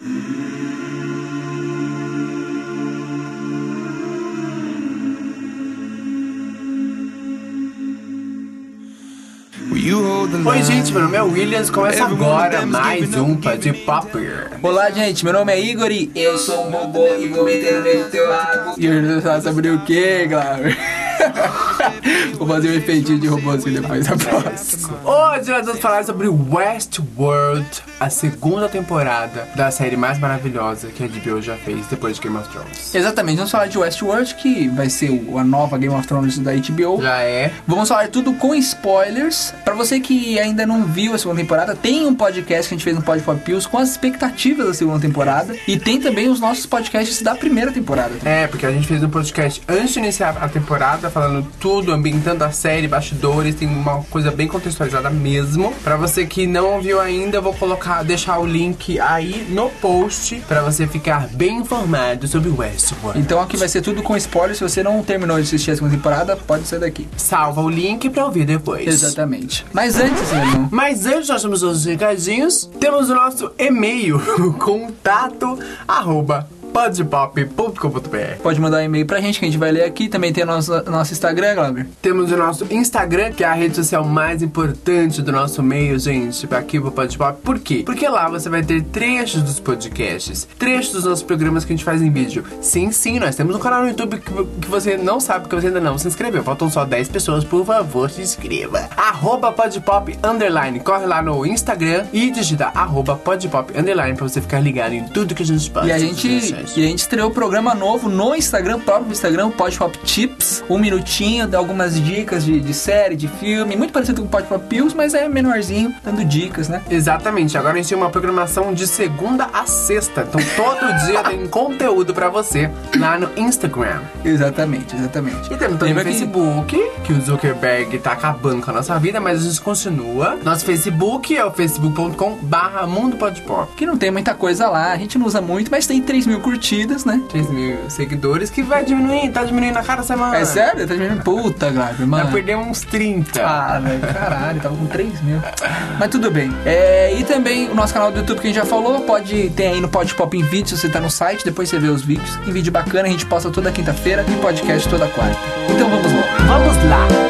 Oi, gente, meu nome é Williams. Começa agora mais um Pode Popper. Olá, gente, meu nome é Igor e eu sou um robô e vou meter no teu rabo. E eu já sobre o que, Glauber? Vou fazer um efeitinho de robôzinho depois da próxima. Hoje nós vamos falar sobre Westworld, a segunda temporada da série mais maravilhosa que a HBO já fez depois de Game of Thrones. Exatamente, vamos falar de Westworld, que vai ser a nova Game of Thrones da HBO. Já é. Vamos falar tudo com spoilers. Pra você que ainda não viu a segunda temporada, tem um podcast que a gente fez no Pod Pop Pills com as expectativas da segunda temporada. E tem também os nossos podcasts da primeira temporada. É, porque a gente fez um podcast antes de iniciar a temporada, falando tudo, ambientando a série, bastidores, tem uma coisa bem contextualizada mesmo. Pra você que não viu ainda, eu vou colocar, deixar o link aí no post pra você ficar bem informado sobre Westworld. Então aqui vai ser tudo com spoilers. Se você não terminou de assistir a segunda temporada, pode ser daqui. Salva o link pra ouvir depois. Exatamente. Mas antes, meu irmão. Mas antes nós temos os recadinhos, temos o nosso e-mail, contato, arroba, podpop.com.br. Pode mandar um e-mail pra gente que a gente vai ler aqui. Também tem o nosso, nosso Instagram, Glauber. Temos o nosso Instagram, que é a rede social mais importante do nosso meio, gente, aqui pro Podpop. Por quê? Porque lá você vai ter trechos dos podcasts, trechos dos nossos programas que a gente faz em vídeo. Sim, sim, nós temos um canal no YouTube que, que você não sabe, que você ainda não se inscreveu. Faltam só 10 pessoas, por favor, se inscreva. Arroba Podpop Underline. Corre lá no Instagram e digita arroba Podpop Underline pra você ficar ligado em tudo que a gente posta. E a gente, e a gente estreou um programa novo no Instagram, próprio Instagram, Pod Pop Tips. Um minutinho, dá algumas dicas de, de série, de filme. Muito parecido com o Pod Pop Pills, mas é menorzinho, dando dicas, né? Exatamente, agora a gente tem uma programação de segunda a sexta. Então todo dia tem conteúdo pra você lá no Instagram. Exatamente, exatamente. E temos também o Lembra que- Facebook, que o Zuckerberg tá acabando com a nossa vida, mas a gente continua. Nosso Facebook é o facebook.com barra Mundo Podpop. Que não tem muita coisa lá, a gente não usa muito, mas tem 3 mil curtidas, né? 3 mil seguidores que vai diminuindo, tá diminuindo a cada semana. É sério? Tá diminuindo? Puta, Glauber, Vai mano. perder uns 30. Ah, velho, caralho, tava com 3 mil. Mas tudo bem. É, e também o nosso canal do YouTube que a gente já falou, pode ter aí no Pod Pop em vídeo, se você tá no site, depois você vê os vídeos. Em vídeo bacana, a gente posta toda quinta-feira e podcast toda quarta. Então vamos lá. Vamos lá.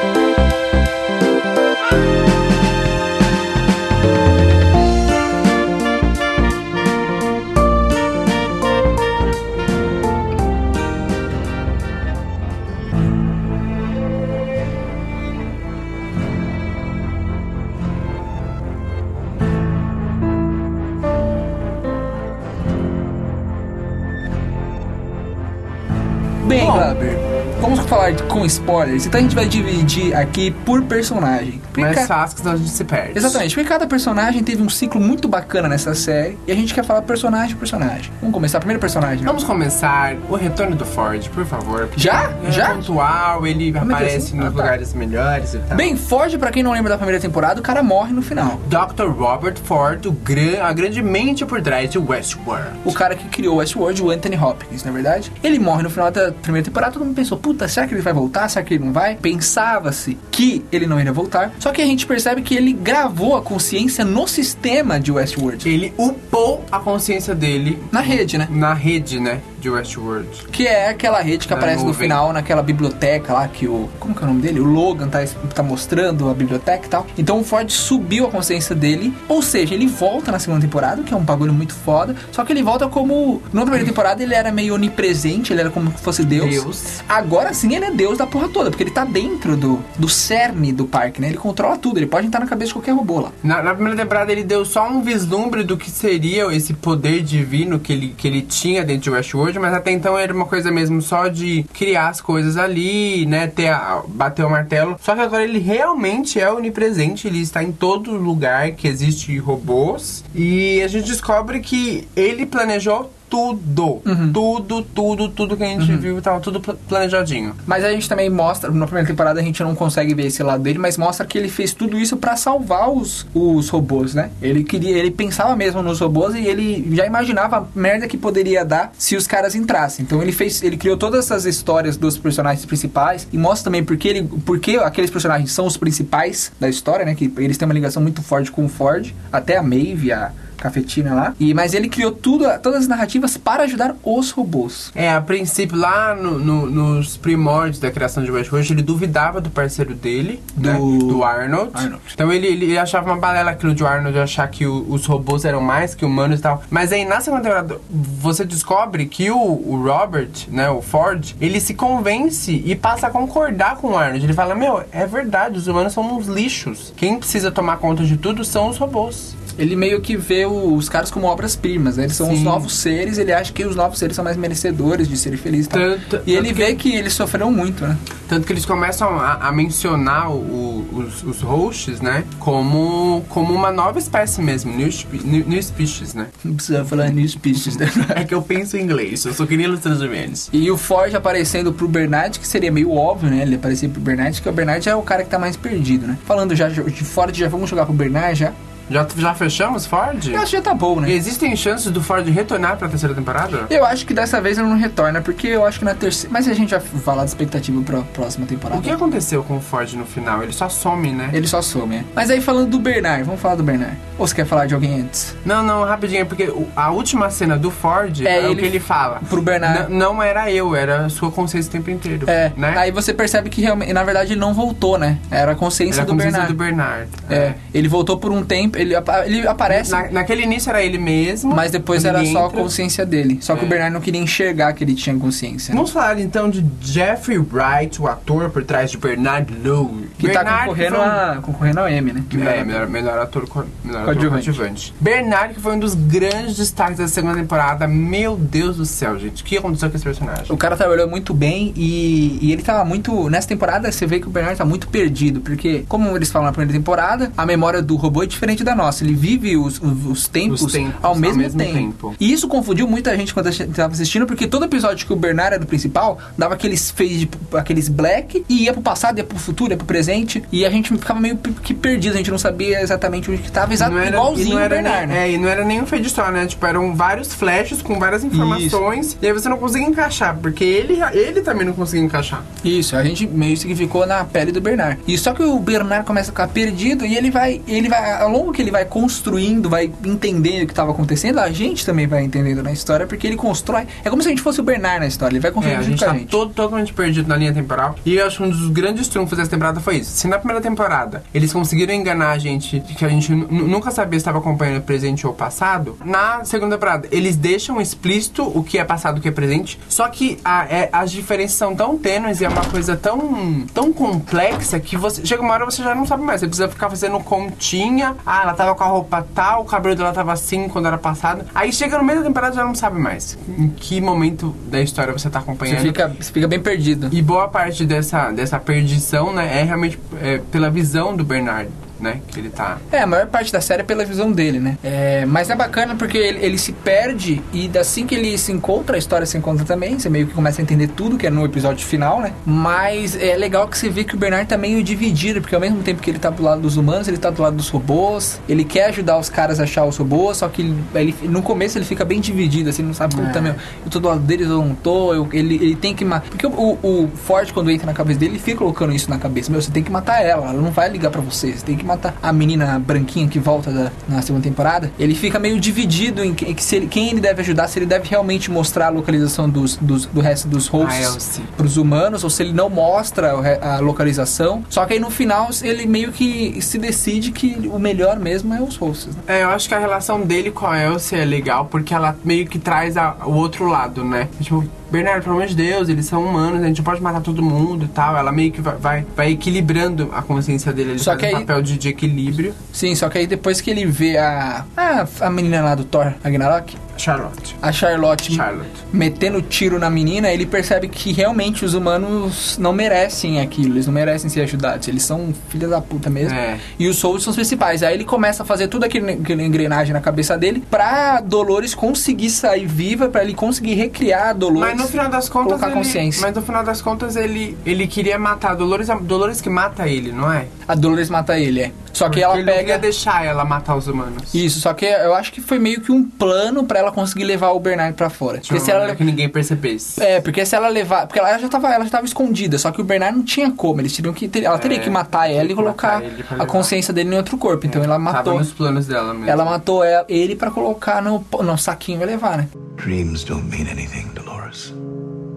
Spoilers. Então a gente vai dividir aqui por personagem. Porque Mais ca- senão a gente se perde. Exatamente, porque cada personagem teve um ciclo muito bacana nessa série e a gente quer falar personagem por personagem. Vamos começar primeiro personagem. né? Vamos começar o retorno do Ford, por favor. Já? É Já? pontual, ele meu Deus. aparece Ah, nos tá. lugares melhores e tal. Bem, Ford, pra quem não lembra da primeira temporada, o cara morre no final. Dr. Robert Ford, o gran, a grande mente por trás de Westworld. O cara que criou Westworld, o Anthony Hopkins, na verdade. Ele morre no final da primeira temporada, todo mundo pensou, puta, será que ele vai voltar? Será que ele não vai? Pensava-se que ele não iria voltar. Só que a gente percebe que ele gravou a consciência no sistema de Westworld. Ele upou a consciência dele Na rede, né? na rede, né, de Westworld. Que é aquela rede que aparece no nuvem. final, naquela biblioteca lá, que o. Como que é o nome dele? O Logan tá, tá mostrando a biblioteca e tal. Então o Ford subiu a consciência dele. Ou seja, ele volta na segunda temporada, que é um bagulho muito foda. Só que ele volta como. Na primeira temporada ele era meio onipresente, ele era como se fosse Deus. Deus. Agora sim ele é Deus da porra toda, porque ele tá dentro do, do cerne do parque, né? Ele controla tudo, ele pode entrar na cabeça de qualquer robô lá. Na, na primeira temporada ele deu só um vislumbre do que seria esse poder divino que ele, que ele tinha dentro de Westworld, mas até então era uma coisa mesmo só de criar as coisas ali, né, ter a, bater o martelo. Só que agora ele realmente é onipresente, ele está em todo lugar que existe robôs e a gente descobre que ele planejou tudo, Uhum. tudo, tudo, tudo que a gente viu, tava tudo pla- planejadinho. Mas a gente também mostra, na primeira temporada a gente não consegue ver esse lado dele, mas mostra que ele fez tudo isso pra salvar os, os robôs, né? Ele queria, ele pensava mesmo nos robôs e ele já imaginava a merda que poderia dar se os caras entrassem. Então ele fez, ele criou todas essas histórias dos personagens principais e mostra também porque ele, porque aqueles personagens são os principais da história, né? Que eles têm uma ligação muito forte com o Ford, até a Maeve, a cafetina lá. E, mas ele criou tudo, todas as narrativas para ajudar os robôs. É, a princípio, lá no- no- nos primórdios da criação de Westworld, ele duvidava do parceiro dele, Do- né, do Arnold. Arnold. Então ele, ele achava uma balela aquilo de Arnold achar que o- os robôs eram mais que humanos e tal. Mas aí na segunda temporada você descobre que o, o Robert, né, o Ford, ele se convence e passa a concordar com o Arnold. Ele fala: Meu, é verdade, os humanos são uns lixos. Quem precisa tomar conta de tudo são os robôs. Ele meio que vê os caras como obras-primas, né? Eles são os Sim. novos seres, ele acha que os novos seres são mais merecedores de serem felizes. e tal. Tanto- e ele vê que eles sofreram muito, né? Tanto que eles começam a, a mencionar o- os, os hosts, né? Como, como uma nova espécie mesmo, new, new, new species, né? Não precisa falar new species, né? É que eu penso em inglês, eu só queria os menos. E o Ford aparecendo pro Bernard, que seria meio óbvio, né? Ele aparecer pro Bernard, que o Bernard é o cara que tá mais perdido, né? Falando já de Ford, já vamos jogar pro Bernard já. Já, já fechamos Ford? Eu acho que já tá bom, né? Existem chances do Ford retornar pra terceira temporada? Eu acho que dessa vez ele não retorna, porque eu acho que na terceira. Mas a gente vai falar de expectativa pra próxima temporada. O que aconteceu com o Ford no final? Ele só some, né? Ele só some, é. Mas aí falando do Bernard, vamos falar do Bernard. Ou você quer falar de alguém antes? Não, não, rapidinho, é porque o- a última cena do Ford É, é, o ele- que ele fala. Pro Bernard. N- não era eu, era a sua consciência o tempo inteiro. É, né? aí você percebe que realmente, na verdade, ele não voltou, né? Era a consciência era a do consciência Bernard. do Bernard. É, ele voltou por um tempo, ele, ele aparece, Na- naquele início era ele mesmo. mas depois era ele só a entra. consciência dele. Só que É. o Bernard não queria enxergar que ele tinha consciência. Vamos falar então de Jeffrey Wright, o ator por trás de Bernard Lowe. Que tá Bernard concorrendo, foi um- a, concorrendo ao M, né? Que É, melhor, melhor ator, co- melhor ator Coadjuvante. coadjuvante. Bernard, que foi um dos grandes destaques da segunda temporada. Meu Deus do céu, gente. O que aconteceu com esse personagem? O cara trabalhou muito bem e, e ele tava muito. Nessa temporada você vê que o Bernard tá muito perdido, porque, como eles falam na primeira temporada, a memória do robô é diferente da nossa. Ele vive os, os, os tempos, Os tempos ao ao mesmo, mesmo tempo. tempo. E isso confundiu muita gente quando a gente tava assistindo, porque todo episódio que o Bernard era do principal dava aqueles fade, aqueles black, e ia pro passado, ia pro futuro, ia pro presente, e a gente ficava meio que perdido, a gente não sabia exatamente onde que tava, Não era- igualzinho o Bernard, nem, né? É, e não era nenhum fade só, né? Tipo, eram vários flashes com várias informações. E aí você não conseguia encaixar, porque ele, ele também não conseguia encaixar. Isso, a gente meio que ficou na pele do Bernard. E só que o Bernard começa a ficar perdido e ele vai, ele vai, ao longo que ele vai construindo, vai entendendo o que estava acontecendo, a gente também vai entendendo na história, porque ele constrói. É como se a gente fosse o Bernard na história, ele vai É, construindo a junto gente tá a gente. todo, totalmente perdido na linha temporal. E eu acho que um dos grandes trunfos dessa temporada foi isso. Se na primeira temporada eles conseguiram enganar a gente, que a gente nu- nunca sabia se estava acompanhando o presente ou o passado, na segunda temporada eles deixam explícito o que é passado e o que é presente. Só que a- é- as diferenças são tão tênues e é uma coisa tão, tão complexa que você chega uma hora você já não sabe mais. Você precisa ficar fazendo continha. Ah, ela tava com a roupa tal, o cabelo dela tava assim quando era passado. Aí chega no meio da temporada já não sabe mais em que momento da história você tá Você acompanhando. fica, você fica bem perdido. E boa parte dessa, dessa perdição, né, é realmente é, pela visão do Bernard, né, que ele tá... É, a maior parte da série é pela visão dele, né? É, mas é bacana porque ele, ele se perde e assim que ele se encontra, a história se encontra também. Você meio que começa a entender tudo que é no episódio final, né? Mas é legal que você vê que o Bernard tá meio dividido, porque ao mesmo tempo que ele tá do lado dos humanos, ele tá do lado dos robôs. Ele quer ajudar os caras a achar os robôs, só que ele, ele- no começo ele fica bem dividido, assim, não sabe, puta, É. meu, eu tô do lado deles ou não tô, eu- ele, ele tem que matar. Porque o, o Ford, quando entra na cabeça dele, ele fica colocando isso na cabeça. Meu, você tem que matar ela, ela não vai ligar pra você. Você tem que matar a menina branquinha que volta da- na segunda temporada. Ele fica meio dividido em, que, se ele- quem ele deve ajudar, se ele deve realmente mostrar a localização dos, dos- do resto dos hosts Elsie. pros humanos, ou se ele não mostra a localização. Só que aí no final ele meio que se decide que o melhor mesmo é os hosts. né? É, eu acho que a relação dele com a Elsie é legal, porque ela meio que traz a- o outro lado, né? Tipo, Bernardo, pelo amor de Deus, eles são humanos, a gente não pode matar todo mundo e tal. Ela meio que vai, vai, vai equilibrando a consciência dele, ele Só faz que um aí- papel de, de equilíbrio. Sim, só que aí depois que ele vê a. A, a menina lá do Thor, Ragnarok, Charlotte. a Charlotte Charlotte. metendo tiro na menina, ele percebe que realmente os humanos não merecem aquilo, eles não merecem ser ajudados, eles são filhas da puta mesmo. É. E os Souls são os principais. Aí ele começa a fazer tudo aquele, aquele engrenagem na cabeça dele pra Dolores conseguir sair viva, pra ele conseguir recriar a Dolores. Mas no final das contas. colocar Ele, consciência. mas no final das contas ele, ele queria matar a Dolores, a Dolores que mata ele, não é? A Dolores mata ele, é. Só que ela ele não pega. queria deixar ela matar os humanos. Isso, só que eu acho que foi meio que um plano pra ela conseguir levar o Bernard pra fora. Porque se ela que ninguém percebesse. É, porque se ela levar. Porque ela já tava, ela já tava escondida, só que o Bernard não tinha como. Eles teriam que. ter- ela teria É, que matar ela e colocar a consciência dele em outro corpo. Então ela Tava matou. nos planos dela mesmo. Ela matou ela- ele pra colocar no, no saquinho e levar, né? Dreams don't mean anything, Dolores.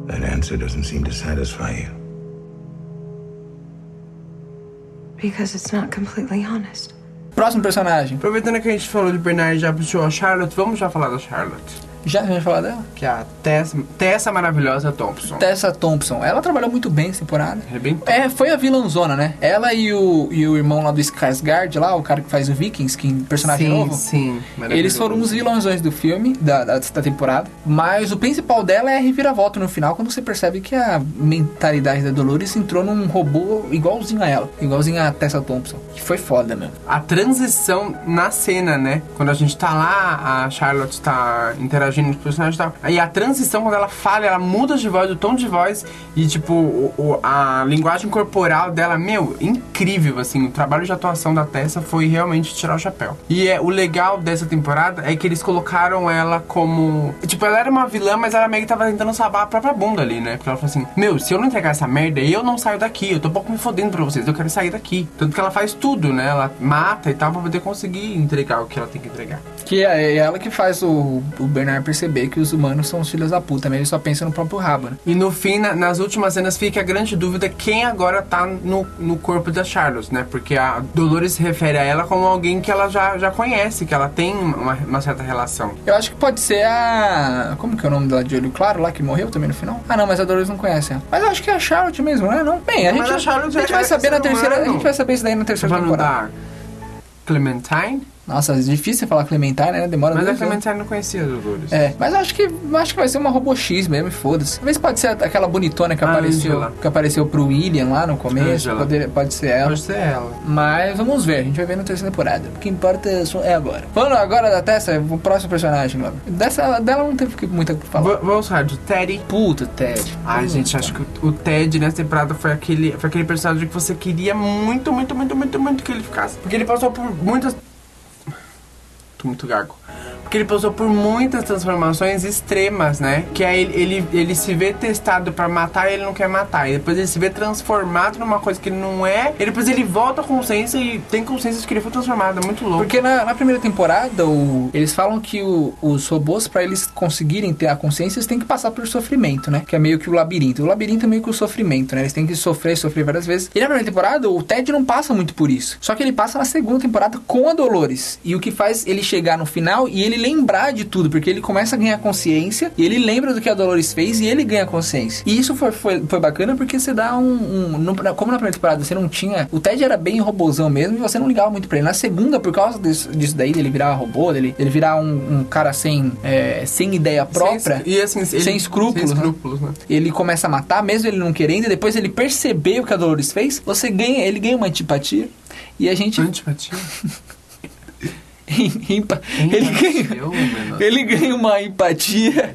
That answer doesn't seem to satisfy you. Because it's not completely honest. Próximo personagem. Aproveitando que a gente falou de Bernard e já puxou a Charlotte, vamos já falar da Charlotte. Já, já falar dela? Que é a Tessa, Tessa maravilhosa Thompson. Tessa Thompson. Ela trabalhou muito bem essa temporada. Arrebentou. É, foi a vilãzona, né? Ela e o, e o irmão lá do Skarsgård, lá, o cara que faz o Vikings, que personagem sim, novo. sim. Eles foram os vilãozões do filme, da, da, da temporada. Mas o principal dela é a reviravolta no final, quando você percebe que a mentalidade da Dolores entrou num robô igualzinho a ela. Igualzinho a Tessa Thompson. Que foi foda mesmo. A transição na cena, né? Quando a gente tá lá, a Charlotte tá interagindo com os personagens e tal. Aí a transição, quando ela fala, ela muda de voz, o tom de voz e, tipo, o- o- a linguagem corporal dela, meu, incrível, assim. O trabalho de atuação da Tessa foi realmente tirar o chapéu. E é, o legal dessa temporada é que eles colocaram ela como. Tipo, ela era uma vilã, mas ela meio que tava tentando salvar a própria bunda ali, né? Porque ela falou assim: Meu, se eu não entregar essa merda, eu não saio daqui. Eu tô um pouco me fodendo pra vocês, eu quero sair daqui. Tanto que ela faz tudo, né? Ela mata e tal pra poder conseguir entregar o que ela tem que entregar. Que é ela que faz o, o Bernard perceber que os humanos são os filhos da puta, ele só pensa no próprio rabo, né? E no fim, na- nas últimas cenas, fica a grande dúvida quem agora tá no, no corpo da Charlotte, né? Porque a Dolores se refere a ela como alguém que ela já, já conhece, que ela tem uma, uma certa relação. Eu acho que pode ser a. Como que é o nome dela de olho claro lá que morreu também no final? Ah, não, mas a Dolores não conhece ela. Mas eu acho que é a Charlotte mesmo, né? Não, bem, a gente, a a gente é- vai saber na terceira. A humano. gente vai saber isso daí na terceira temporada. da Clementine, Nossa, é difícil falar Clementine, né? Demora mas a anos. Clementine não conhecia a Dolores. É, mas acho que acho que vai ser uma robô X mesmo, foda-se. Talvez pode ser aquela bonitona que apareceu, Angela. que apareceu pro William lá no começo, Angela. pode, pode ser ela. Pode ser ela. Mas vamos ver, a gente vai ver na terceira temporada. O que importa é agora. Falando agora da Tessa, o próximo personagem, mano. Dessa, dela não teve o que falar. V- Vamos falar de Teddy. Puta, Ted. Ai, Puta. gente, acho que o o Ted nessa temporada foi aquele, foi aquele personagem que você queria muito, muito, muito, muito, muito que ele ficasse. Porque ele passou por muitas. Muito gago. Porque ele passou por muitas transformações extremas, né? Que aí ele, ele, ele se vê testado pra matar e ele não quer matar. E depois ele se vê transformado numa coisa que ele não é. E depois ele volta à consciência e tem consciência de que ele foi transformado. É muito louco. Porque na, na primeira temporada, o- eles falam que o- os robôs, pra eles conseguirem ter a consciência, eles têm que passar por sofrimento, né? Que é meio que o labirinto. O labirinto é meio que o sofrimento, né? Eles têm que sofrer, sofrer várias vezes. E na primeira temporada, o Ted não passa muito por isso. Só que ele passa na segunda temporada com a Dolores. E o que faz ele chegar no final e ele lembrar de tudo, porque ele começa a ganhar consciência e ele lembra do que a Dolores fez e ele ganha consciência. E isso foi, foi, foi bacana porque você dá um. um- no- como na primeira temporada você não tinha. O Ted era bem robôzão mesmo e você não ligava muito pra ele. Na segunda, por causa disso, disso daí, dele virar robô, dele, dele virar um, um cara sem, é, sem ideia própria. Sem, e assim, ele- sem escrúpulos, Sem né? escrúpulos, né? Ele começa a matar, mesmo ele não querendo, e depois ele perceber o que a Dolores fez, você ganha, ele ganha uma antipatia. E a gente. Antipatia. Ele ganha. Ele ganha uma empatia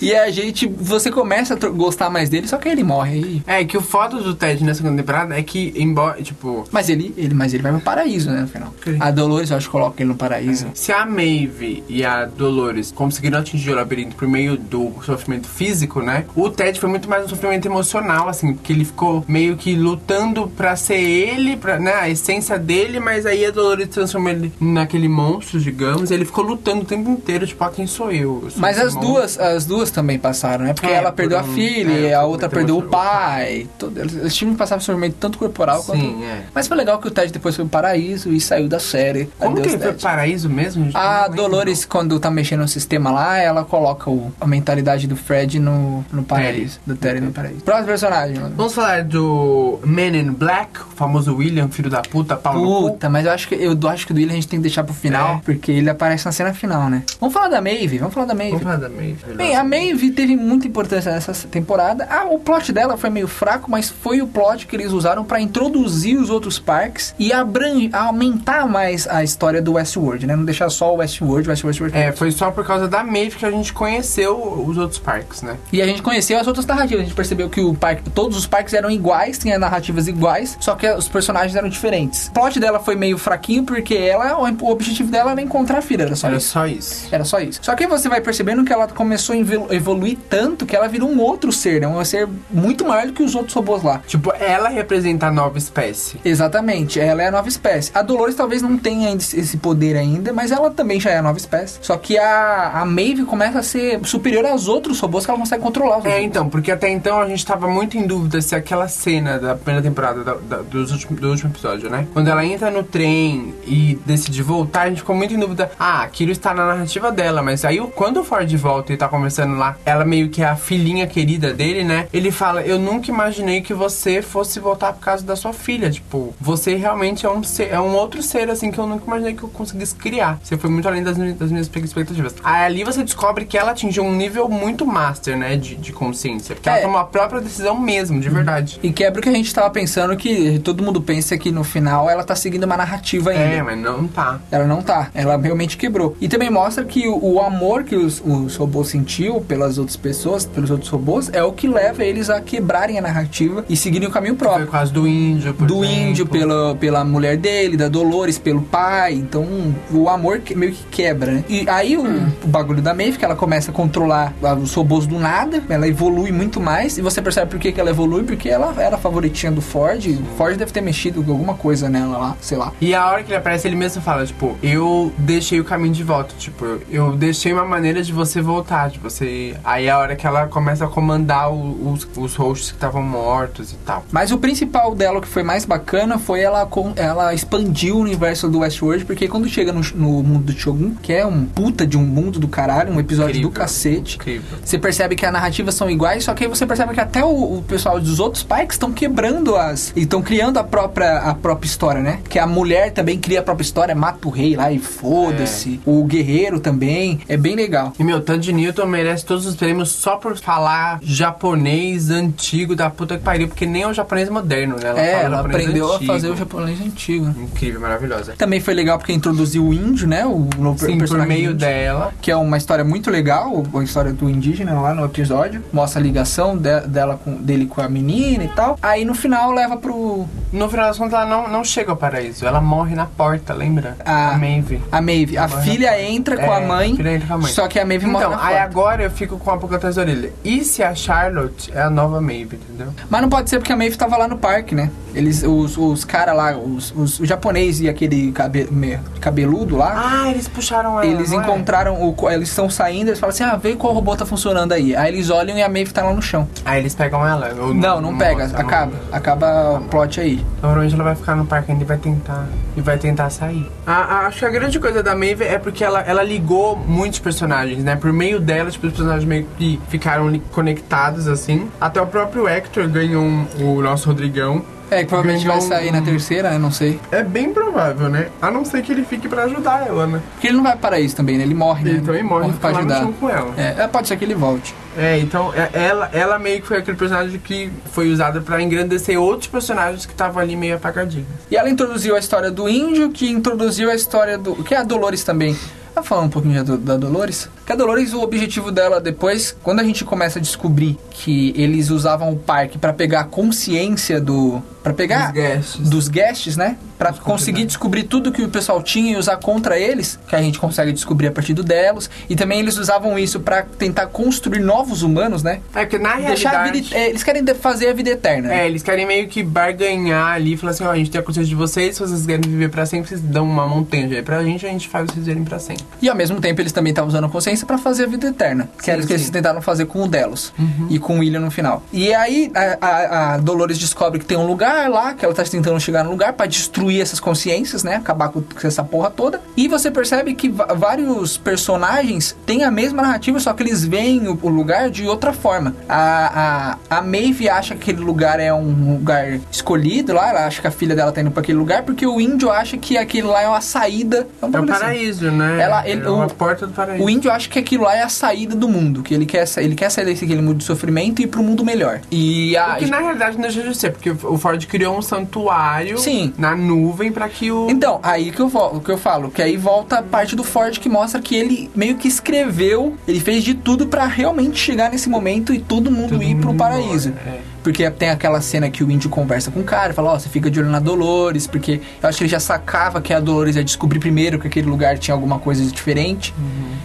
e a gente. Você começa a gostar mais dele, só que ele morre aí. É, que o foda do Ted nessa segunda temporada é que, embora, tipo, Mas ele, ele, mas ele vai pro paraíso, né, no final. A Dolores, eu acho que coloca ele no paraíso. se a Maeve e a Dolores conseguiram atingir o labirinto por meio do sofrimento físico, né? O Ted foi muito mais um sofrimento emocional, assim, porque ele ficou meio que lutando pra ser ele, pra, né, a essência dele, mas aí a Dolores transformou ele naquele monstro, digamos, e ele ficou lutando o tempo inteiro, tipo, ah, quem sou eu? Eu sou Mas as monstro. duas, as duas também passaram, né? Porque É, ela perdeu a por um- filha, é, a outra perdeu o pai. Todo, eles, tinham que passar por sofrimento tanto corporal quanto. Sim, é. Mas foi legal que o Ted depois foi pro paraíso e saiu da série. Como Adeus, que ele foi Ted. pro paraíso mesmo? A Não lembro. Dolores, quando tá mexendo no sistema lá, ela coloca o- a mentalidade do Fred no, no paraíso. Do Terry no paraíso. Próximo personagem, mano. Vamos falar do Man in Black, o famoso William, filho da puta, pau no cu. Puta, mas eu acho que eu acho que do William a gente tem que deixar pro final. Final. porque ele aparece na cena final, né? Vamos falar da Maeve, vamos falar da Maeve. Vamos falar da Maeve. Bem, a Maeve teve muita importância nessa temporada. Ah, o plot dela foi meio fraco, mas foi o plot que eles usaram pra introduzir os outros parques e abran- aumentar mais a história do Westworld, né? Não deixar só o Westworld, Westworld, Westworld. É, foi só por causa da Maeve que a gente conheceu os outros parques, né? E a gente conheceu as outras narrativas. A gente percebeu que o parque, todos os parques eram iguais, tinha narrativas iguais, só que os personagens eram diferentes. O plot dela foi meio fraquinho porque ela, o objetivo dela era encontrar a filha, era só Era isso. só isso. Era só isso. Só que você vai percebendo que ela começou a evolu- evoluir tanto que ela virou um outro ser, né? Um ser muito maior do que os outros robôs lá. Tipo, ela representa a nova espécie. Exatamente, ela é a nova espécie. A Dolores talvez não tenha esse poder ainda, mas ela também já é a nova espécie. Só que a, a Maeve começa a ser superior aos outros robôs que ela consegue controlar. Os É, robôs. então, porque até então a gente tava muito em dúvida se aquela cena da primeira temporada da- da- dos últimos, do último episódio, né? Quando ela entra no trem e decide voltar, gente ficou muito em dúvida. Ah, aquilo está na narrativa dela, mas aí quando o Ford volta e tá conversando lá, ela meio que é a filhinha querida dele, né? Ele fala: Eu nunca imaginei que você fosse voltar por causa da sua filha. Tipo, você realmente é um, ser, é um outro ser, assim, que eu nunca imaginei que eu conseguisse criar. Você foi muito além das, das minhas expectativas. Aí ali você descobre que ela atingiu um nível muito master, né? De, de consciência. Porque É. ela tomou a própria decisão mesmo, de verdade. E quebra o que a gente tava pensando que todo mundo pensa que no final ela tá seguindo uma narrativa ainda. É, mas não tá. Ela não tá, ela realmente quebrou. E também mostra que o, o amor que os, os robôs sentiu pelas outras pessoas, pelos outros robôs, é o que leva eles a quebrarem a narrativa e seguirem o caminho Foi próprio. por causa do índio, por Do exemplo. índio, pela, pela mulher dele, da Dolores, pelo pai. Então, o amor que- meio que quebra, né? E aí, o, o bagulho da Maeve, que ela começa a controlar os robôs do nada, ela evolui muito mais. E você percebe por que, que ela evolui, porque ela era a favoritinha do Ford. O Ford deve ter mexido com alguma coisa nela lá, sei lá. E a hora que ele aparece, ele mesmo fala, tipo, eu deixei o caminho de volta, tipo, eu- eu deixei uma maneira de você voltar, de você... Aí é a hora que ela começa a comandar o- os, os hosts que estavam mortos e tal. Mas o principal dela, que foi mais bacana, foi ela, com- ela expandir o universo do Westworld, porque quando chega no, no mundo do Shogun, que é um puta de um mundo do caralho, um episódio Incrível. do cacete, Incrível. você percebe que as narrativas são iguais, só que aí você percebe que até o, o pessoal dos outros parques estão quebrando as. e estão criando a própria, a própria história, né? Que a mulher também cria a própria história, mata o rei lá e foda-se. É. O guerreiro também. É bem legal. E meu, Tandy Newton merece todos os prêmios só por falar japonês antigo da puta que pariu, porque nem é o japonês moderno, né? é, fala ela aprendeu antigo. a fazer o japonês antigo. né? Incrível, maravilhosa. Também foi legal porque introduziu o índio, né? O novo Sim, por personagem meio índio. dela. que é uma história muito legal, a história do indígena lá no episódio. Mostra a ligação de- dela com, dele com a menina e tal. Aí no final leva pro. No final das contas, ela não, não chega ao paraíso. Ela morre na porta, lembra? A- a Maeve. A Maeve. A Morre filha entra com É, a mãe. a filha entra com a mãe. Só que a Maeve morre Então, na aí porta. agora eu fico com a boca atrás da orelha. E se a Charlotte é a nova Maeve, entendeu? Mas não pode ser porque a Maeve tava lá no parque, né? Eles, os, os caras lá, os, os, o japonês e aquele cabe, me- cabeludo lá. Ah, eles puxaram ela. Eles não é? encontraram, o, co- eles estão saindo, eles falam assim, ah, vê qual robô tá funcionando aí. Aí eles olham e a Maeve tá lá no chão. Aí eles pegam ela? Ou Não, não pega, mostra, não- acaba. Acaba o plot aí. Então, Provavelmente ela vai ficar no parque ainda e vai tentar. E vai tentar sair. A, a- acho que a grande coisa da Maeve é porque ela, ela ligou muitos personagens, né? Por meio dela, tipo, os personagens meio que ficaram conectados, assim. Até o próprio Hector ganhou um- o nosso Rodrigão. É, que provavelmente vai sair na terceira, né? Não sei. É bem provável, né? A não ser que ele fique pra ajudar ela, né? Porque ele não vai para isso também, né? Ele morre, né? Ele também morre, pra ajudar. com ela. É, é, pode ser que ele volte. É, então é- ela, ela meio que foi aquele personagem que foi usado pra engrandecer outros personagens que estavam ali meio apagadinhos. E ela introduziu a história do índio, que introduziu a história do. que é a Dolores também. Vamos falar um pouquinho do- da Dolores? Que a Dolores, o objetivo dela depois, quando a gente começa a descobrir que eles usavam o parque pra pegar a consciência do. Pra pegar. Dos guests. Dos guests, né? Pra conseguir descobrir tudo que o pessoal tinha e usar contra eles, que a gente consegue descobrir a partir do delos. E também eles usavam isso pra tentar construir novos humanos, né? É que na Deixar realidade... vida. é, eles querem fazer a vida eterna. né? É, eles querem meio que barganhar ali e falar assim, ó, a gente tem a consciência de vocês, se vocês querem viver pra sempre, vocês dão uma montanha aí pra gente, a gente faz vocês viverem pra sempre. E ao mesmo tempo eles também estavam usando a consciência pra fazer a vida eterna. Que Sim, era o que eles tentaram fazer com o Delos e com o William no final. E aí a, a- a Dolores descobre que tem um lugar lá, que ela tá tentando chegar no lugar pra destruir essas consciências, né? Acabar com, essa porra toda. E você percebe que vários personagens têm a mesma narrativa, só que eles veem o, o lugar de outra forma. A, a, a Maeve acha que aquele lugar é um lugar escolhido lá, ela acha que a filha dela tá indo pra aquele lugar, porque o índio acha que aquele lá é uma saída. É, um É bagulho assim. paraíso, né? Ela- ele- é uma o- porta do paraíso. O índio acha que aquilo lá é a saída do mundo, que ele quer, ele quer sair desse aquele mundo de sofrimento e ir pro mundo melhor. E a. O que na realidade não deixa de ser, porque o Ford criou um santuário Sim. na nuvem pra que o. Então, aí que eu, que eu falo, que aí volta a parte do Ford que mostra que ele meio que escreveu, ele fez de tudo pra realmente chegar nesse momento e todo mundo Todo ir pro mundo paraíso. embora, é. Porque tem aquela cena que o índio conversa com o cara e fala, ó, você fica de olho na Dolores, porque eu acho que ele já sacava que a Dolores ia descobrir primeiro que aquele lugar tinha alguma coisa diferente.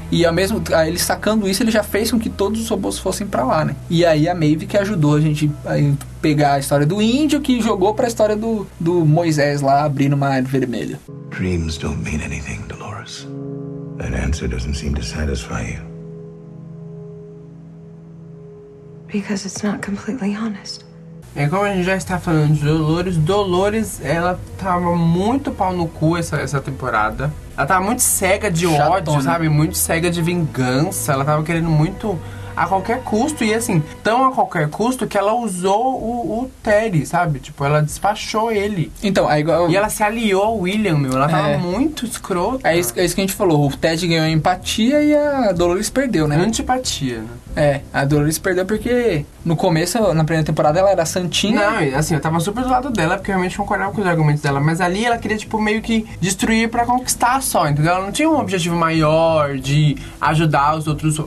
E ao mesmo aí ele sacando isso, ele já fez com que todos os robôs fossem pra lá, né? E aí a Maeve que ajudou a gente a pegar a história do índio, que jogou pra história do, do Moisés lá abrindo uma árvore vermelha. Dreams don't mean anything, Dolores. That answer doesn't seem to satisfy you. Because it's not completely honest. É como a gente já está falando de Dolores, Dolores, ela tava muito pau no cu essa, essa temporada. Ela tava muito cega de Chatona. ódio, sabe? Muito cega de vingança. Ela tava querendo muito a qualquer custo. E assim, tão a qualquer custo que ela usou o, o Terry, sabe? Tipo, ela despachou ele. Então, é igual. E ela se aliou ao William, meu. Ela tava É. muito escrota. É isso, é isso que a gente falou. O Ted ganhou empatia e a Dolores perdeu, né? Antipatia, né? É, a Dolores perdeu porque no começo, na primeira temporada, ela era santinha. Não, assim, eu tava super do lado dela, porque eu realmente concordava com os argumentos dela. Mas ali ela queria, tipo, meio que destruir pra conquistar só, entendeu? Ela não tinha um objetivo maior de ajudar os outros.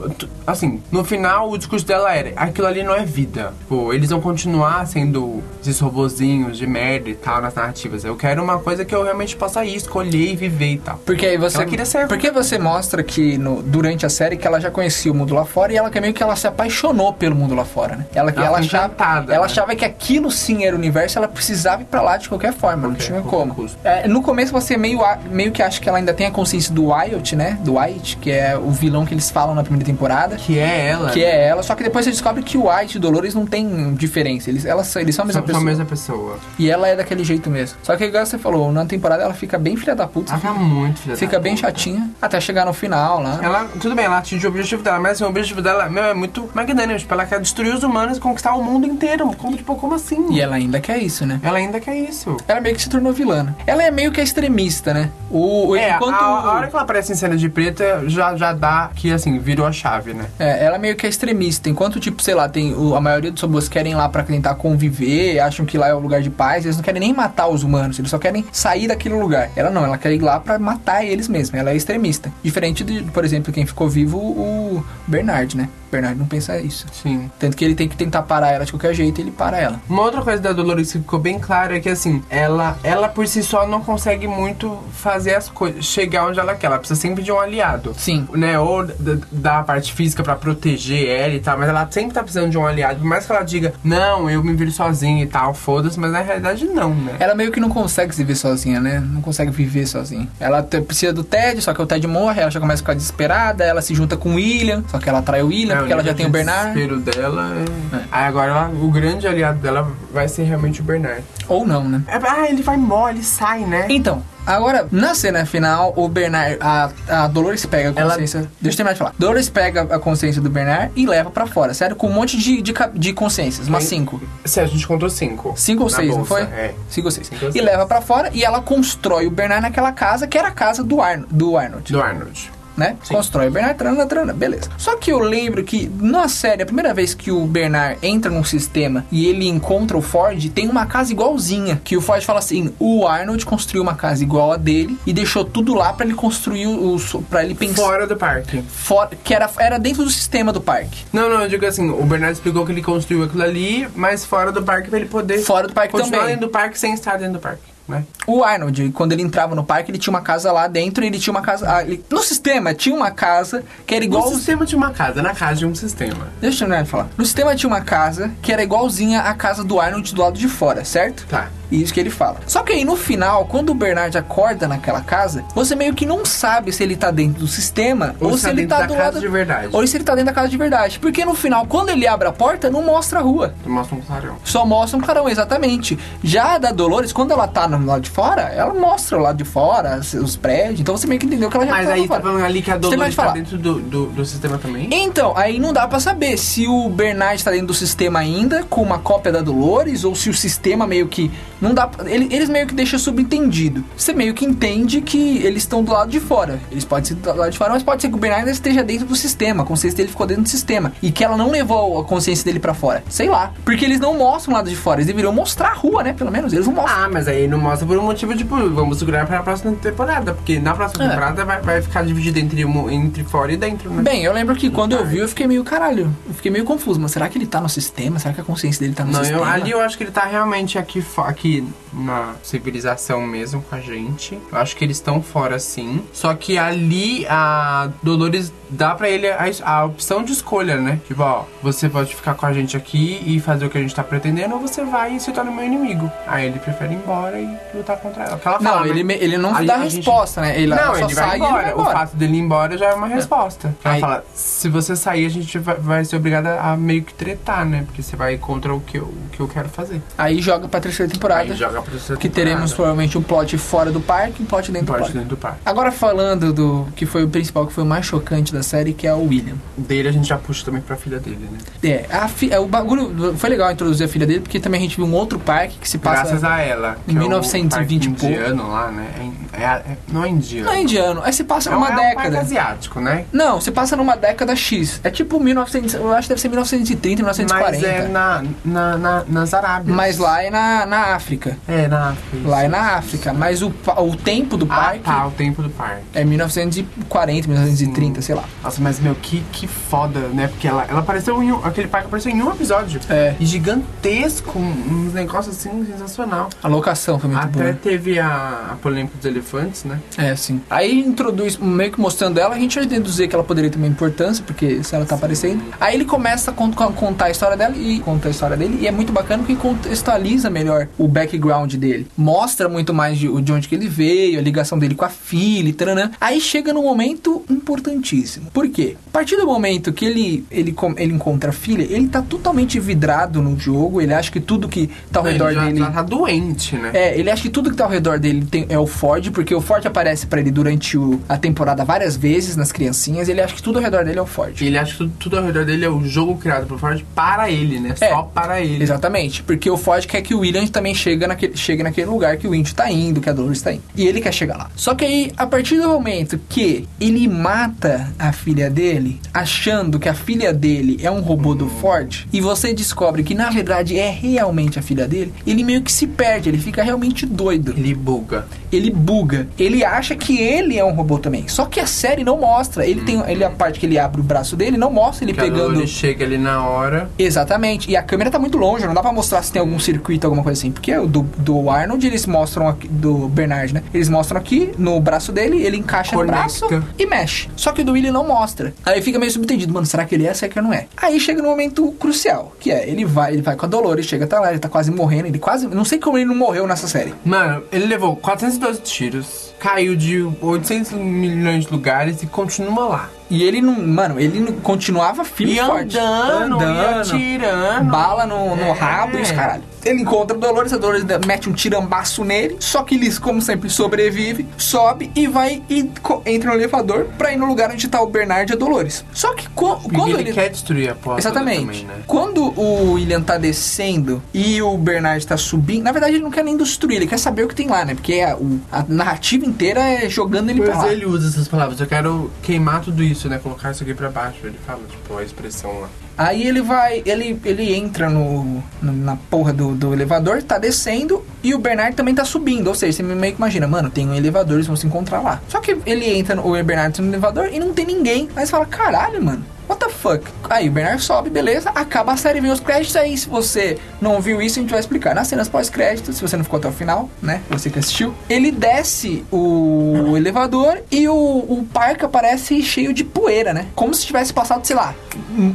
Assim, no final, o discurso dela era: aquilo ali não é vida. Pô, eles vão continuar sendo esses robozinhos de merda e tal nas narrativas. Eu quero uma coisa que eu realmente possa ir, escolher e viver e tal. Porque aí você. Ela queria ser- Porque você mostra que no- durante a série que ela já conhecia o mundo lá fora e ela que meio que ela se apaixonou pelo mundo lá fora, né? Ela, Ela ela, achava, encantada, ela né? achava que aquilo sim era o universo, ela precisava ir pra lá de qualquer forma, não Qualquer- tinha como. É, no começo você meio, meio que acha que ela ainda tem a consciência do Wyatt, né? Do Wyatt, que é o vilão que eles falam na primeira temporada. Que é ela. Que é ela, só que depois você descobre que o White e o Dolores não tem diferença. Eles, elas, são- eles são a mesma São pessoa. a mesma pessoa. E ela é daquele jeito mesmo. Só que, igual você falou, na temporada ela fica bem filha da puta. Ela tá muito filha fica bem puta. chatinha. Até chegar no final lá. Ela, tudo bem, ela atingiu o objetivo dela, mas assim, o objetivo dela, meu, é muito magnânimo. Tipo, ela quer destruir os humanos e conquistar o mundo inteiro. Como, tipo, como assim? E ela ainda quer isso, né? Ela ainda quer isso. Ela meio que se tornou vilã. Ela é meio que a extremista, né? O, o- É, enquanto. a, a hora que ela aparece em cena de preta, já, já dá que, assim, virou a chave, né? É, ela meio que é extremista. Enquanto, tipo, sei lá, tem o- a maioria dos robôs querem ir lá pra tentar conviver, acham que lá é o lugar de paz, eles não querem nem matar os humanos, eles só querem sair daquele lugar. Ela não, ela quer ir lá pra matar eles mesmos. Ela é extremista. Diferente de, por exemplo, quem ficou vivo, o Bernard, né? Bernard não pensa isso. Sim. Tanto que ele tem que tentar parar ela de qualquer jeito, ele para ela. Uma outra coisa da Dolores que ficou bem clara é que, assim, ela, ela por si só não consegue muito fazer as coisas, chegar onde ela quer. Ela precisa sempre de um aliado. Sim. Né, ou da, parte física pra proteger ela e tal, mas ela sempre tá precisando de um aliado. Por mais que ela diga, não, eu me viro sozinha e tal, foda-se, mas na realidade não, né? Ela meio que não consegue se ver sozinha, né? Não consegue viver sozinha. Ela precisa do Ted, só que o Ted morre, ela já começa a ficar desesperada, ela se junta com o William, só que ela trai o William, porque ela já tem o Bernard. desespero dela é... É. Aí agora ela- o grande aliado dela vai ser realmente o Bernard. Ou não, né? É, ah, ele vai embora, ele sai, né? Então, agora, na cena final, o Bernard, a, a Dolores pega a Ela- consciência. Deixa eu terminar de falar. Dolores pega a consciência do Bernard e leva pra fora, sério? Com um monte de, de, de consciências, umas cinco. Se a gente contou cinco. Cinco ou Na seis, não bolsa, foi? É. Cinco ou seis. Cinco ou E seis. leva pra fora e ela constrói o Bernard naquela casa que era a casa do, Arno, do Arnold. Do Arnold. Né? Sim. Constrói o Bernard, trana, trana, beleza. Só que eu lembro que na série, a primeira vez que o Bernard entra num sistema e ele encontra o Ford, tem uma casa igualzinha. Que o Ford fala assim: o Arnold construiu uma casa igual a dele e deixou tudo lá pra ele construir o. para ele pensar. Fora do parque. Fora, que era, era dentro do sistema do parque. Não, não, eu digo assim, o Bernardo explicou que ele construiu aquilo ali, mas fora do parque pra ele poder Fora do parque continuar também. dentro do parque sem estar dentro do parque, né? O Arnold, quando ele entrava no parque, ele tinha uma casa lá dentro ele tinha uma casa. ah, ele- no sistema tinha uma casa que era igual. No sistema tinha uma casa, na casa de um sistema. Deixa eu de falar. No sistema tinha uma casa que era igualzinha à casa do Arnold do lado de fora, certo? Tá. Isso que ele fala. Só que aí no final, quando o Bernard acorda naquela casa, você meio que não sabe se ele tá dentro do sistema ou, Ou se tá ele tá da do casa lado de verdade. Ou se ele tá dentro da casa de verdade. Porque no final, quando ele abre a porta, não mostra a rua. Mostra um clarão. Só mostra um clarão, exatamente. Já a da Dolores, quando ela tá no lado de fora, ela mostra o lado de fora, os- os prédios. Então você meio que entendeu que ela já Mas tá aí tá falando ali que a Dolores tá dentro do, do, do sistema também? Então, aí não dá pra saber se o Bernard tá dentro do sistema ainda, com uma cópia da Dolores, ou se o sistema meio que. Não dá pra- ele- Eles meio que deixam subentendido. Você meio que entende que eles estão do lado de fora. Eles podem ser do lado de fora, mas pode ser que o Bernard esteja dentro do sistema. A consciência dele ficou dentro do sistema. E que ela não levou a consciência dele pra fora. Sei lá. Porque eles não mostram o lado de fora. Eles deveriam mostrar a rua, né? Pelo menos. Eles não mostram. Ah, mas aí não mostra por um motivo, tipo, vamos segurar pra próxima temporada. Porque na próxima É. temporada vai, vai ficar dividido entre, um- entre fora e dentro, né? Bem, eu lembro que quando eu vi, eu fiquei meio caralho. Eu fiquei meio confuso. Mas será que ele tá no sistema? Será que a consciência dele tá no Não, eu, sistema? ali eu acho que ele tá realmente aqui, aqui na civilização mesmo com a gente. Eu acho que eles estão fora sim. Só que ali a Dolores dá pra ele a, a opção de escolha, né? Tipo, ó, você pode ficar com a gente aqui e fazer o que a gente tá pretendendo, ou você vai e se torna meu inimigo. Aí ele prefere ir embora e lutar contra ela. Que ela Não, fala, ele, né? ele não Aí dá a gente- resposta, né? Ele Não, só ele sai vai e ele embora. vai O embora. fato dele ir embora já é uma resposta. Ela Aí- fala, se você sair, a gente vai, vai ser obrigada a meio que tretar, né? Porque você vai contra o que eu, o que eu quero fazer. Aí joga pra terceira temporada. Aí joga terceira que teremos provavelmente um plot fora do parque e um plot dentro do Parte parque. dentro do parque. Agora falando do que foi o principal, que foi o mais chocante da série, que é o William. Dele a gente já puxa também pra filha dele, né? É, fi- é, o bagulho foi legal introduzir a filha dele, porque também a gente viu um outro parque que se passa. Graças a ela. em que 1920 é indiano lá, né? É, é- é- não é indiano. Não é indiano, aí se passa É um- numa é um década. asiático, né? Não, você passa numa década X. É tipo 1900, eu acho que deve ser 1930, 1940. Mas é na, na, na, nas Arábias. Mas lá é na, na África. É, na África. Lá é na África. Mas o, o tempo do Ah, parque tá, o tempo do parque. é 1940, 1930, sei lá. Nossa, mas meu, que, que foda, né? Porque ela, ela apareceu em um, aquele parque apareceu em um episódio. É. E gigantesco, um negócio assim sensacional. A locação foi muito Até boa. teve a, a polêmica dos elefantes, né? É, sim. Aí introduz, meio que mostrando ela, a gente vai deduzir que ela poderia ter uma importância, porque se ela tá aparecendo. Aí ele começa a con- con- contar a história dela e conta a história dele, e é muito bacana porque contextualiza melhor o background dele. Mostra muito mais de, de onde que ele veio, a ligação dele com a filha e taranã. Aí chega num momento importantíssimo. Por quê? A partir do momento que ele, ele, ele encontra a filha, ele tá totalmente vidrado no jogo, ele acha que tudo que tá ao redor ele já, dele. já tá doente, né? É, ele acha que tudo que tá ao redor dele tem- é o Ford, porque o Ford aparece pra ele durante o- a temporada várias vezes nas criancinhas, ele acha que tudo ao redor dele é o Ford. Ele acha que tudo, tudo ao redor dele é o jogo criado por Ford para ele, né? É. Só para ele. Exatamente, porque o Ford quer que o William também chegue naquele, chegue naquele lugar que o Indy tá indo, que a Dolores tá indo. E ele quer chegar lá. Só que aí, a partir do momento que ele mata a filha dele, achando que a filha dele é um robô do Ford, e você descobre que na verdade é realmente a filha dele, ele meio que se perde, ele fica realmente doido. Ele buga. ele buga. Ele acha que ele é um robô também. Só que a série não mostra. Ele tem ele a parte que ele abre o braço dele, não mostra ele Que pegando. Dolores chega ali na hora. Exatamente. E a câmera tá muito longe, não dá pra mostrar se tem algum circuito, alguma coisa assim. Porque o do, do Arnold, eles mostram aqui, do Bernard, né? Eles mostram aqui no braço dele, ele encaixa Conecta. no braço e mexe. Só que o do William não mostra. Aí fica meio subentendido, mano, será que ele é, será que não é? Aí chega no momento crucial, que é, ele vai, ele vai com a Dolores, chega até lá, ele tá quase morrendo, ele quase, não sei como ele não morreu nessa série. Mano, ele levou 412 tiros, caiu de 800 milhões de lugares e continua lá. E ele não, mano, ele não, continuava firme E forte. andando, e atirando. Bala no, no É. rabo e os caralho. Ele encontra o Dolores, a Dolores mete um tirambaço nele, só que ele, como sempre, sobrevive, sobe e vai e entra no elevador pra ir no lugar onde tá o Bernard e a Dolores. Só que co- Porque quando ele, ele. quer destruir a porra Exatamente. também, né? Quando o William tá descendo e o Bernard tá subindo, na verdade ele não quer nem destruir, ele quer saber o que tem lá, né? Porque a, o- a narrativa inteira é jogando ele pra Pois lá. ele usa essas palavras, eu quero queimar tudo isso, né? Colocar isso aqui pra baixo. Ele fala, tipo, a expressão lá. Aí ele vai, ele, ele entra no, no- na porra do, do elevador, tá descendo e o Bernard também tá subindo. Ou seja, você meio que imagina, mano, tem um elevador, eles vão se encontrar lá. Só que ele entra, no, o Bernard entra no elevador e não tem ninguém. Aí você fala, caralho, mano. What the fuck? Aí o Bernard sobe, beleza, acaba a série, vem os créditos aí. Se você não viu isso, a gente vai explicar. Nas cenas pós-créditos, se você não ficou até o final, né? Você que assistiu, ele desce o elevador e o, o parque aparece cheio de poeira, né? Como se tivesse passado, sei lá,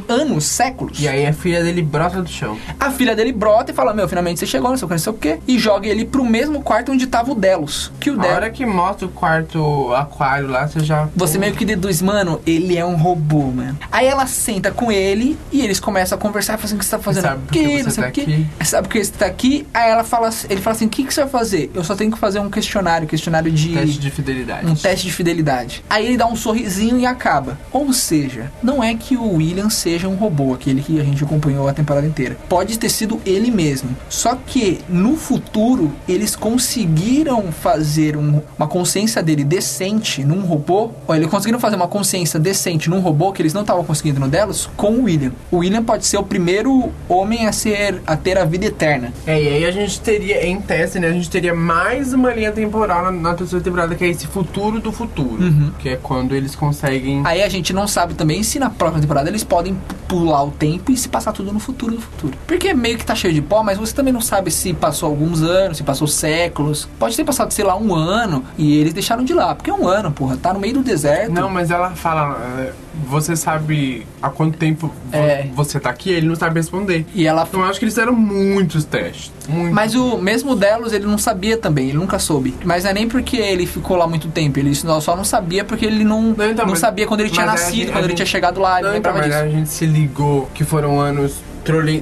anos, séculos. E aí a filha dele brota do chão. A filha dele brota e fala: Meu, finalmente você chegou, não sei o que, não sei o que. E joga ele pro mesmo quarto onde tava o Delos. Que o A Delos. hora que mostra o quarto aquário lá, você já. Você meio que deduz, mano, ele é um robô, mano. Aí ela senta com ele e eles começam a conversar, fazendo o que você tá fazendo Sabe aqui, você não sei tá o quê. aqui? Sabe por que você tá aqui? Aí ela fala, ele fala assim, o que, que você vai fazer? Eu só tenho que fazer um questionário, questionário de... Teste de fidelidade. Um teste de fidelidade. Aí ele dá um sorrisinho e acaba. Ou seja, não é que o William seja um robô, aquele que a gente acompanhou a temporada inteira. Pode ter sido ele mesmo. Só que no futuro eles conseguiram fazer um- uma consciência dele decente num robô. Ou eles conseguiram fazer uma consciência decente num robô que eles não estavam conseguindo no Delos com o William. O William pode ser o primeiro homem a ser a ter a vida eterna. É, e aí a gente teria, em teste, né? A gente teria mais uma linha temporal na, na terceira temporada, que é esse futuro do futuro. Uhum. Que é quando eles conseguem. Aí a gente não sabe também se na próxima temporada eles podem pular o tempo e se passar tudo no futuro do futuro. Porque meio que tá cheio de pó, mas você também não sabe se passou alguns anos, se passou séculos. Pode ter passado, sei lá, um ano e eles deixaram de lá. Porque é um ano, porra. Tá no meio do deserto. Não, mas ela fala. Você sabe há quanto tempo É. você tá aqui? Ele não sabe responder. E ela. Então eu acho que eles fizeram muitos testes. Muitos. Mas o mesmo Delos ele não sabia também, ele nunca soube. Mas não é nem porque ele ficou lá muito tempo, ele só só não sabia porque ele não, Não, então, não mas- sabia quando ele tinha nascido, gente- quando ele gente- tinha chegado lá, ele Não, então, lembrava mas disso. a gente se ligou que foram anos,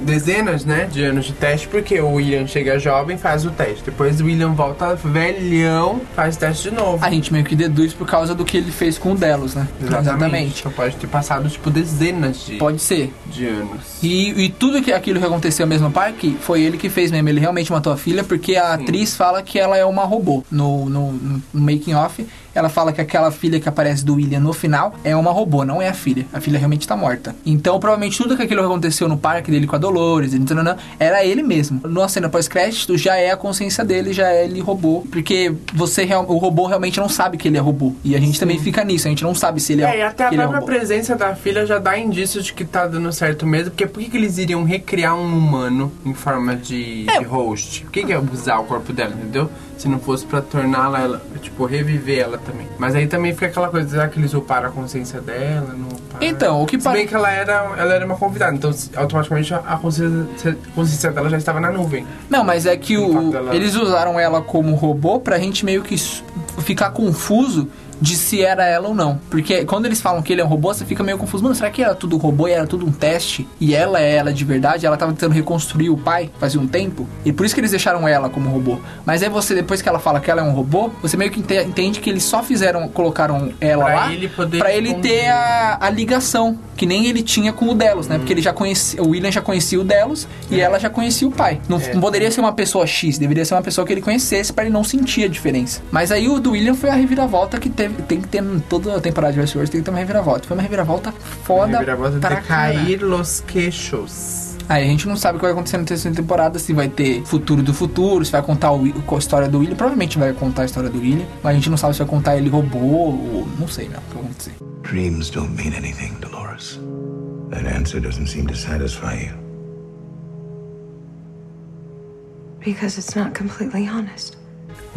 dezenas, né, de anos de teste, porque o William chega jovem, faz o teste. Depois o William volta velhão, faz o teste de novo. A gente meio que deduz por causa do que ele fez com o Delos, né? Então pode ter passado, tipo, dezenas de, Pode ser. de anos. E, e tudo que aquilo que aconteceu mesmo no parque foi ele que fez mesmo. Ele realmente matou a filha porque a atriz fala que ela é uma robô. No, no, no making off, ela fala que aquela filha que aparece do William no final é uma robô, não é a filha. A filha realmente tá morta. Então, provavelmente tudo que aquilo aconteceu no parque dele com a Dolores, era ele mesmo. Na cena pós-crédito já é a consciência dele, já é ele robô. Porque você o robô realmente não sabe que ele é robô. E a gente também fica nisso, a gente não sabe se ele é, É, e até a é própria robô. presença da filha já dá indício de que tá dando certo mesmo, porque por que, que eles iriam recriar um humano em forma de, É. de host? Por que, que é usar o corpo dela, entendeu? Se não fosse pra torná-la, ela, tipo, reviver ela também. Mas aí também fica aquela coisa, será que eles uparam a consciência dela? Não uparam? Então, o que Se pare- bem que ela era, ela era uma convidada, então se- automaticamente a consciência, a consciência dela já estava na nuvem. Não, mas é que O dela- eles usaram ela como robô pra gente meio que ficar confuso de se era ela ou não. Porque quando eles falam que ele é um robô, você fica meio confuso. Mano, será que era tudo robô e era tudo um teste? E ela é ela de verdade? Ela tava tentando reconstruir o pai fazia um tempo? E por isso que eles deixaram ela como robô. Mas aí você, depois que ela fala que ela é um robô, você meio que ente- entende que eles só fizeram, colocaram ela Pra lá ele poder pra ele ter a, a ligação. Que nem ele tinha com o Delos, né? Porque ele já conhecia. O William já conhecia o Delos e ela já conhecia o pai. Não, É. não poderia ser uma pessoa X, deveria ser uma pessoa que ele conhecesse pra ele não sentir a diferença. Mas aí o do William foi a reviravolta que teve, tem que ter toda a temporada de Westworld, tem que ter uma reviravolta. Foi uma reviravolta foda Reviravolta pra de cair los queixos. Aí a gente não sabe o que vai acontecer na terceira temporada, se vai ter futuro do futuro, se vai contar o, a história do William. Provavelmente vai contar a história do William, mas a gente não sabe se vai contar ele robô ou não sei, não, o que vai acontecer. Dreams don't mean anything, Dolores. That answer doesn't seem to satisfy you. Because it's not completely honest.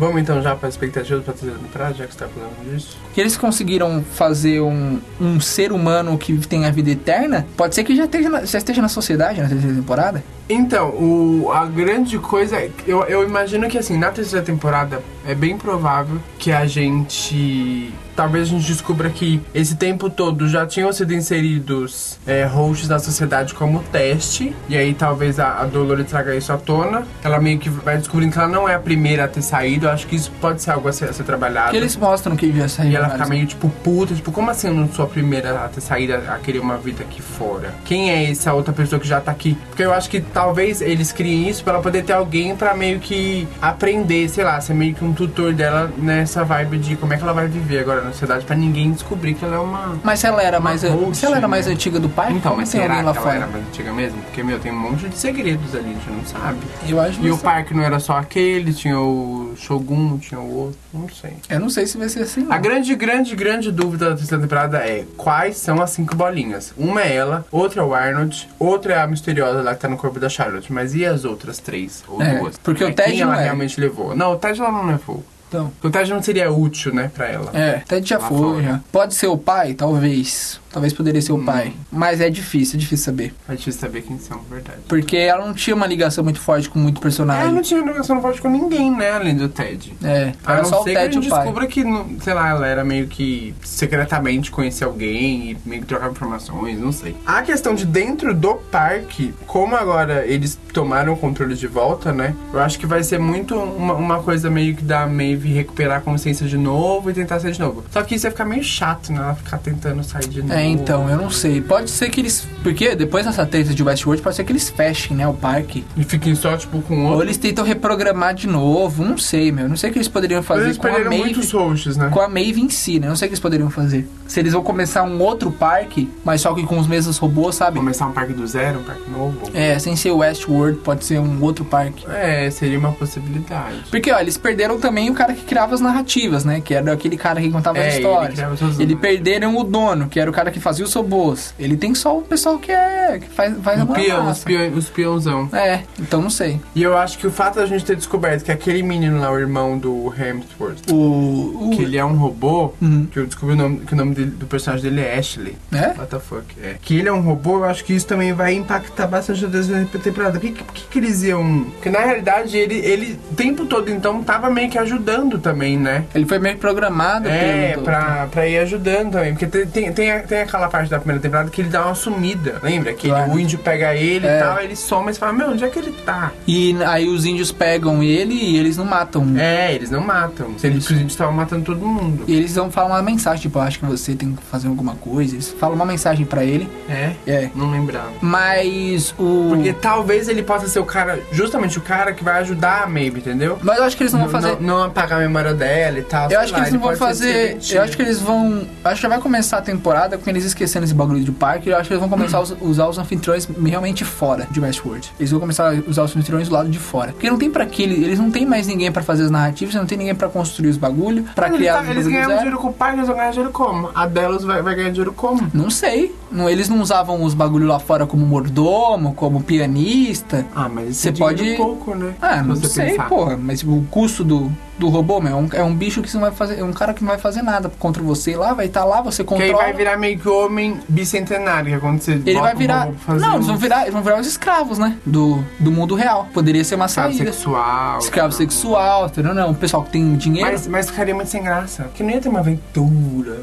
Vamos então já para as expectativas para a terceira temporada, já que você está falando disso? que eles conseguiram fazer um, um ser humano que tem a vida eterna, pode ser que já esteja na, já esteja na sociedade na terceira temporada. Então, o, a grande coisa, é eu, eu imagino que assim, na terceira temporada é bem provável que a gente. Talvez a gente descubra que esse tempo todo já tinham sido inseridos é, hosts da sociedade como teste. E aí talvez a, a Dolores traga isso à tona. Ela meio que vai descobrindo que ela não é a primeira a ter saído. Eu acho que isso pode ser algo a ser, a ser trabalhado. Que eles mostram que já saiu. E ela fica meio tipo puta, tipo, como assim eu não sou a primeira a ter saído a querer uma vida aqui fora? Quem é essa outra pessoa que já tá aqui? Porque eu acho que talvez eles criem isso pra ela poder ter alguém pra meio que aprender, sei lá, ser meio que um tutor dela nessa vibe de como é que ela vai viver agora na sociedade pra ninguém descobrir que ela é uma. Mas se ela era mais, host, se ela era mais né? antiga do pai, Então, como mas tem será que ela fora? era mais antiga mesmo? Porque, meu, tem um monte de segredos ali, a gente não sabe. Eu acho E o sei. parque não era só aquele, tinha o Shogun, tinha o outro, não sei. Eu não sei se vai ser assim. A Não. grande, grande, grande dúvida da terceira temporada é quais são as cinco bolinhas? Uma é ela, outra é o Arnold, outra é a misteriosa lá que tá no corpo da Charlotte. Mas e as outras três? Ou É, duas? porque o É, Ted quem ela é. realmente levou? Não, o Ted ela não levou. Então, Porque o Ted não seria útil, né, pra ela. é, Ted já foi, já. Pode ser o pai, talvez. Talvez poderia ser o Hum. pai. Mas é difícil, é difícil saber. É difícil saber quem são, verdade. Porque ela não tinha uma ligação muito forte com muito Ela personagem. não tinha ligação forte com ninguém, né, além do Ted. É, A era não só o ser que a Ted gente descubra que, não- sei lá, ela era meio que secretamente conhecer alguém e meio que trocava informações, não sei. A questão de dentro do parque, como agora eles tomaram o controle de volta, né? Eu acho que vai ser muito uma, uma coisa meio que da Maeve recuperar a consciência de novo e tentar ser de novo. Só que isso ia ficar meio chato, né? Ela ficar tentando sair de novo. É, então, eu não sei. Pode ser que eles. Porque depois dessa treta de Westworld, pode ser que eles fechem, né? O parque. E fiquem só, tipo, com Ou outro. eles tentam reprogramar de novo. Não sei, meu. Não sei o que eles poderiam fazer Eles com a perderam Maeve. muitos hosts, né? Com a Maeve em si, né? Não sei o que eles poderiam fazer. Se eles vão começar um outro parque, mas só que com os mesmos robôs, sabe? Começar um parque do zero, um parque novo. É, sem ser Westworld, pode ser um outro parque. É, seria uma possibilidade. Porque, ó, eles perderam também o cara que criava as narrativas, né? Que era aquele cara que contava É, as ele histórias. Ele narrativas. perderam o dono, que era o cara que fazia os robôs. Ele tem só o pessoal que é. que faz, faz O uma peão, os, peão, os peãozão. É, então não sei. E eu acho que o fato da gente ter descoberto que aquele menino lá, o irmão do Hemsworth, O. o que ele é um robô, Uhum. que eu descobri o nome, que o nome dele- do personagem dele é Ashley. É? What the fuck? É. Que ele é um robô, eu acho que isso também vai impactar bastante a terceira temporada. Por que, por que, que eles iam. Porque na realidade ele, ele o tempo todo então tava meio que ajudando também, né? Ele foi meio programado É, pelo. pra, pra ir ajudando também. Porque tem, tem, tem, a- tem aquela parte da primeira temporada que ele dá uma sumida. Lembra? Que ele- Claro. o índio pega ele É. e tal, ele soma e fala, meu, onde é que ele tá? E aí os índios pegam ele e eles não matam. É, eles não matam. Se eles, os índios estavam matando todo mundo. E eles vão falar uma mensagem, tipo, acho que você tem que fazer alguma coisa. Eles falam uma mensagem pra ele. É? É. Não lembrava. Mas o. Porque talvez ele possa ser o cara, justamente o cara que vai ajudar a Maeve, entendeu? Mas eu acho que eles não vão fazer. Não, não apagar a memória dela e tal. Eu acho que lá, eles não ele vão fazer. Eu acho que eles vão. Acho que já vai começar a temporada com eles esquecendo esse bagulho do parque. Eu acho que eles vão começar a us- usar os anfitriões realmente fora de Westworld. Eles vão começar a usar os anfitriões do lado de fora. Porque não tem pra que. Eles não tem mais ninguém pra fazer as narrativas, não tem ninguém pra construir os bagulho, pra Mas criar eles, os tá, eles zero. dinheiro com o pai, eles vão ganhar dinheiro como? A Delos vai, vai ganhar dinheiro como? Não sei. Não, eles não usavam os bagulho lá fora como mordomo, como pianista. Ah, mas Você é pode- pouco, né? Ah, não sei, pensar. porra. Mas tipo, o custo do, do robô, meu, é um, é um bicho que não vai fazer. É um cara que não vai fazer nada contra você lá, vai estar lá, você Que aí controla. vai virar meio que homem bicentenário, que você Ele vai virar. robô pra fazer Não, eles vão virar, eles vão virar os escravos, né? Do, do mundo real. Poderia ser uma escravo saída. sexual. Escravo tal. sexual, entendeu? Não, o pessoal que tem dinheiro. Mas, mas ficaria muito sem graça. Que não ia ter uma aventura,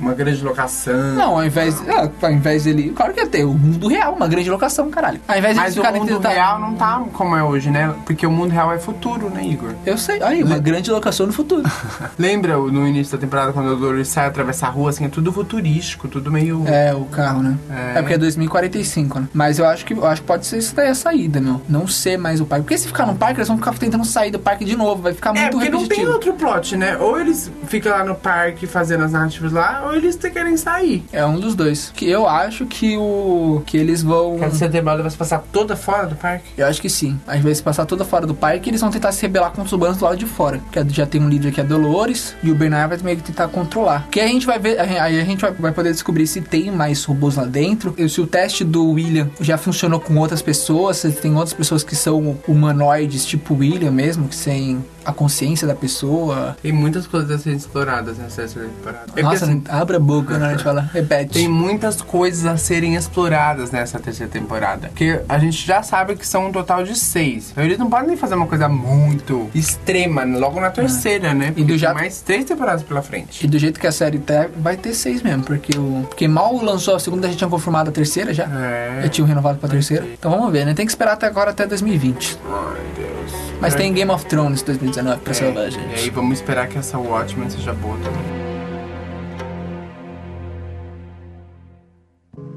uma grande locação. Não, ao invés. Ah, ao invés dele. Claro que ia ter o mundo real, uma grande locação, caralho. Ao invés de Mas o mundo real não tá como é hoje, né? Porque o mundo real é futuro, né, Igor? Eu sei. Aí, uma grande locação no futuro. Lembra no início da temporada quando o Dolores sai atravessar a rua, assim, é tudo futurístico, tudo meio. É, o carro, né? É. É, porque é 2045, né? Mas eu acho que eu acho que pode ser isso daí a saída, meu. Não ser mais o parque. Porque se ficar no parque, eles vão ficar tentando sair do parque de novo. Vai ficar É, muito porque não tem repetitivo. outro plot, né? Ou eles ficam lá no parque fazendo as narrativas lá, ou eles querem sair. É um dos dois. Que eu acho que o. que eles vão. Quer a temporada vai se passar toda fora do parque? Eu acho que sim. Às vezes passar toda fora do parque, eles vão tentar se rebelar contra os humanos do lado de fora. Que já tem um líder que é Dolores e o Bernard vai meio que tentar controlar. Que a gente vai ver, aí a gente vai- poder descobrir se tem mais robôs lá dentro. Se o teste do William já funcionou com outras pessoas, se tem outras pessoas que são humanoides, tipo William mesmo, que têm a consciência da pessoa. Tem muitas coisas a serem exploradas nessa terceira temporada. É Nossa, assim, abre a boca na hora de falar. Repete. Tem muitas coisas a serem exploradas nessa terceira temporada. Porque a gente já sabe que são um total de seis. Eles não podem fazer uma coisa muito extrema logo na terceira, né? Porque do tem já- mais três temporadas pela frente. E do jeito que a série tá, vai ter seis mesmo, porque o. Porque mal lançou a segunda, a gente tinha confirmado a terceira já. É. Já tinham renovado pra terceira. Então vamos ver, né? Tem que esperar até agora, até 2020. Ai, Deus. Mas É. tem Game of Thrones 2019 pra salvar a É, gente. e aí vamos esperar que essa Watchmen seja boa também.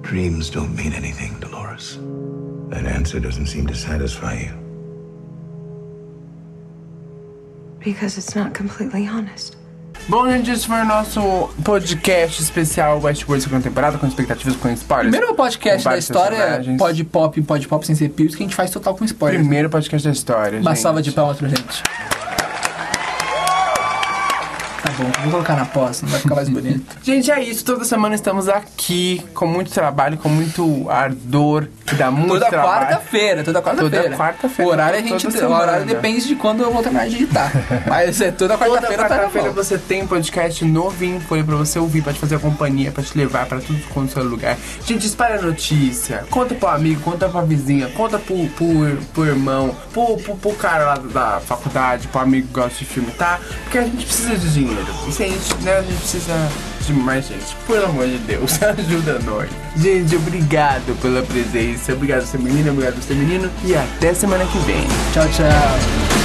Dreams don't mean anything, Dolores. That answer doesn't seem to satisfy you. Because it's not completely honest. Bom, gente, esse foi o nosso podcast especial Westworld segunda temporada, com expectativas, com spoilers. Primeiro podcast da história, pode pop, pode pop sem ser pios, que a gente faz total com spoiler. Primeiro podcast da história, Uma salva de palmas pra gente. Tá bom, vou colocar na pós, não vai ficar mais bonito. Gente, é isso. Toda semana estamos aqui com muito trabalho, com muito ardor, que dá muito Toda trabalho. quarta-feira, toda quarta-feira. Toda quarta-feira, O horário a toda gente, o horário depende de quando eu vou terminar de digitar. Mas é toda Toda quarta-feira tá na quarta-feira mão. você tem podcast novinho foi pra você ouvir, pra te fazer companhia, pra te levar pra tudo quanto é seu lugar. Gente, espalha a notícia, conta pro amigo, conta pra vizinha, conta pro, pro, pro irmão, pro, pro, pro cara lá da faculdade, pro amigo que gosta de filme, tá? Porque a gente precisa de dinheiro. Gente, né, a gente precisa de mais gente. Pelo amor de Deus, ajuda nós. Gente, obrigado pela presença. Obrigado, ser menina, obrigado, ser menino. E até semana que vem. Tchau, tchau.